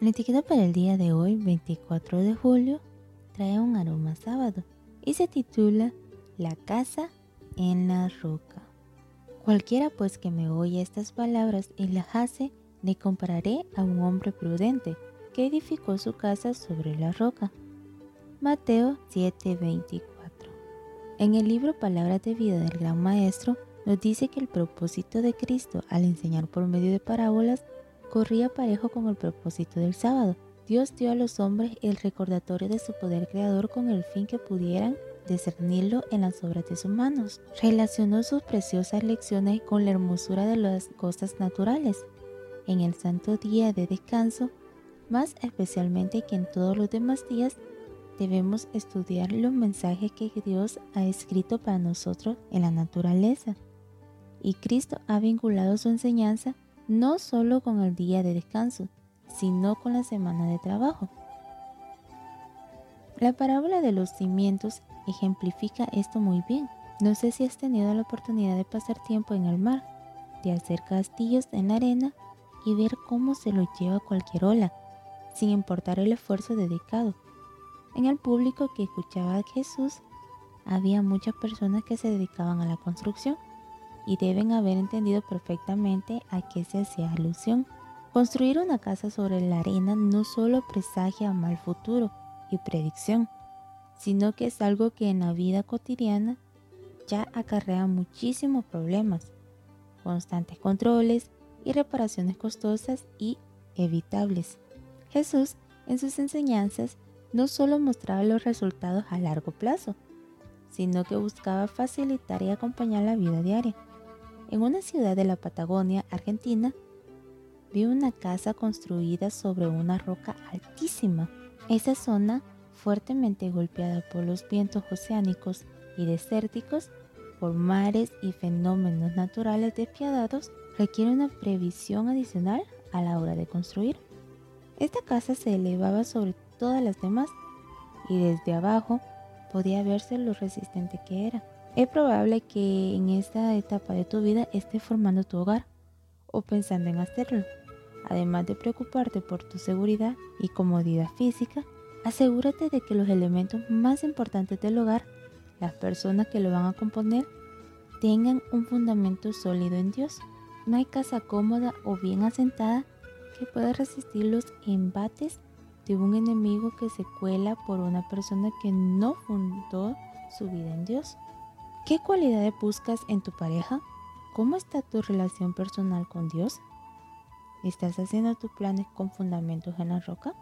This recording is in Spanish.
La etiqueta para el día de hoy, 24 de julio, trae un aroma sábado y se titula La casa en la roca. Cualquiera pues que me oye estas palabras y las hace, le compararé a un hombre prudente que edificó su casa sobre la roca. Mateo 7:24. En el libro Palabras de vida del Gran Maestro nos dice que el propósito de Cristo al enseñar por medio de parábolas corría parejo con el propósito del sábado. Dios dio a los hombres el recordatorio de su poder creador con el fin que pudieran discernirlo en las obras de sus manos. Relacionó sus preciosas lecciones con la hermosura de las cosas naturales. En el santo día de descanso, más especialmente que en todos los demás días, debemos estudiar los mensajes que Dios ha escrito para nosotros en la naturaleza. Y Cristo ha vinculado su enseñanza no solo con el día de descanso, sino con la semana de trabajo. La parábola de los cimientos ejemplifica esto muy bien. No sé si has tenido la oportunidad de pasar tiempo en el mar, de hacer castillos en la arena y ver cómo se lo lleva cualquier ola, sin importar el esfuerzo dedicado. En el público que escuchaba a Jesús había muchas personas que se dedicaban a la construcción y deben haber entendido perfectamente a qué se hacía alusión. Construir una casa sobre la arena no solo presagia mal futuro y predicción, sino que es algo que en la vida cotidiana ya acarrea muchísimos problemas, constantes controles y reparaciones costosas y evitables. Jesús, en sus enseñanzas, no solo mostraba los resultados a largo plazo, sino que buscaba facilitar y acompañar la vida diaria. En una ciudad de la Patagonia, Argentina, vi una casa construida sobre una roca altísima. Esa zona, fuertemente golpeada por los vientos oceánicos y desérticos, por mares y fenómenos naturales despiadados, requiere una previsión adicional a la hora de construir. Esta casa se elevaba sobre todas las demás y desde abajo podía verse lo resistente que era. Es probable que en esta etapa de tu vida estés formando tu hogar o pensando en hacerlo. Además de preocuparte por tu seguridad y comodidad física, asegúrate de que los elementos más importantes del hogar, las personas que lo van a componer, tengan un fundamento sólido en Dios. No hay casa cómoda o bien asentada que pueda resistir los embates de un enemigo que se cuela por una persona que no fundó su vida en Dios. ¿Qué cualidades buscas en tu pareja? ¿Cómo está tu relación personal con Dios? ¿Estás haciendo tus planes con fundamentos en la roca?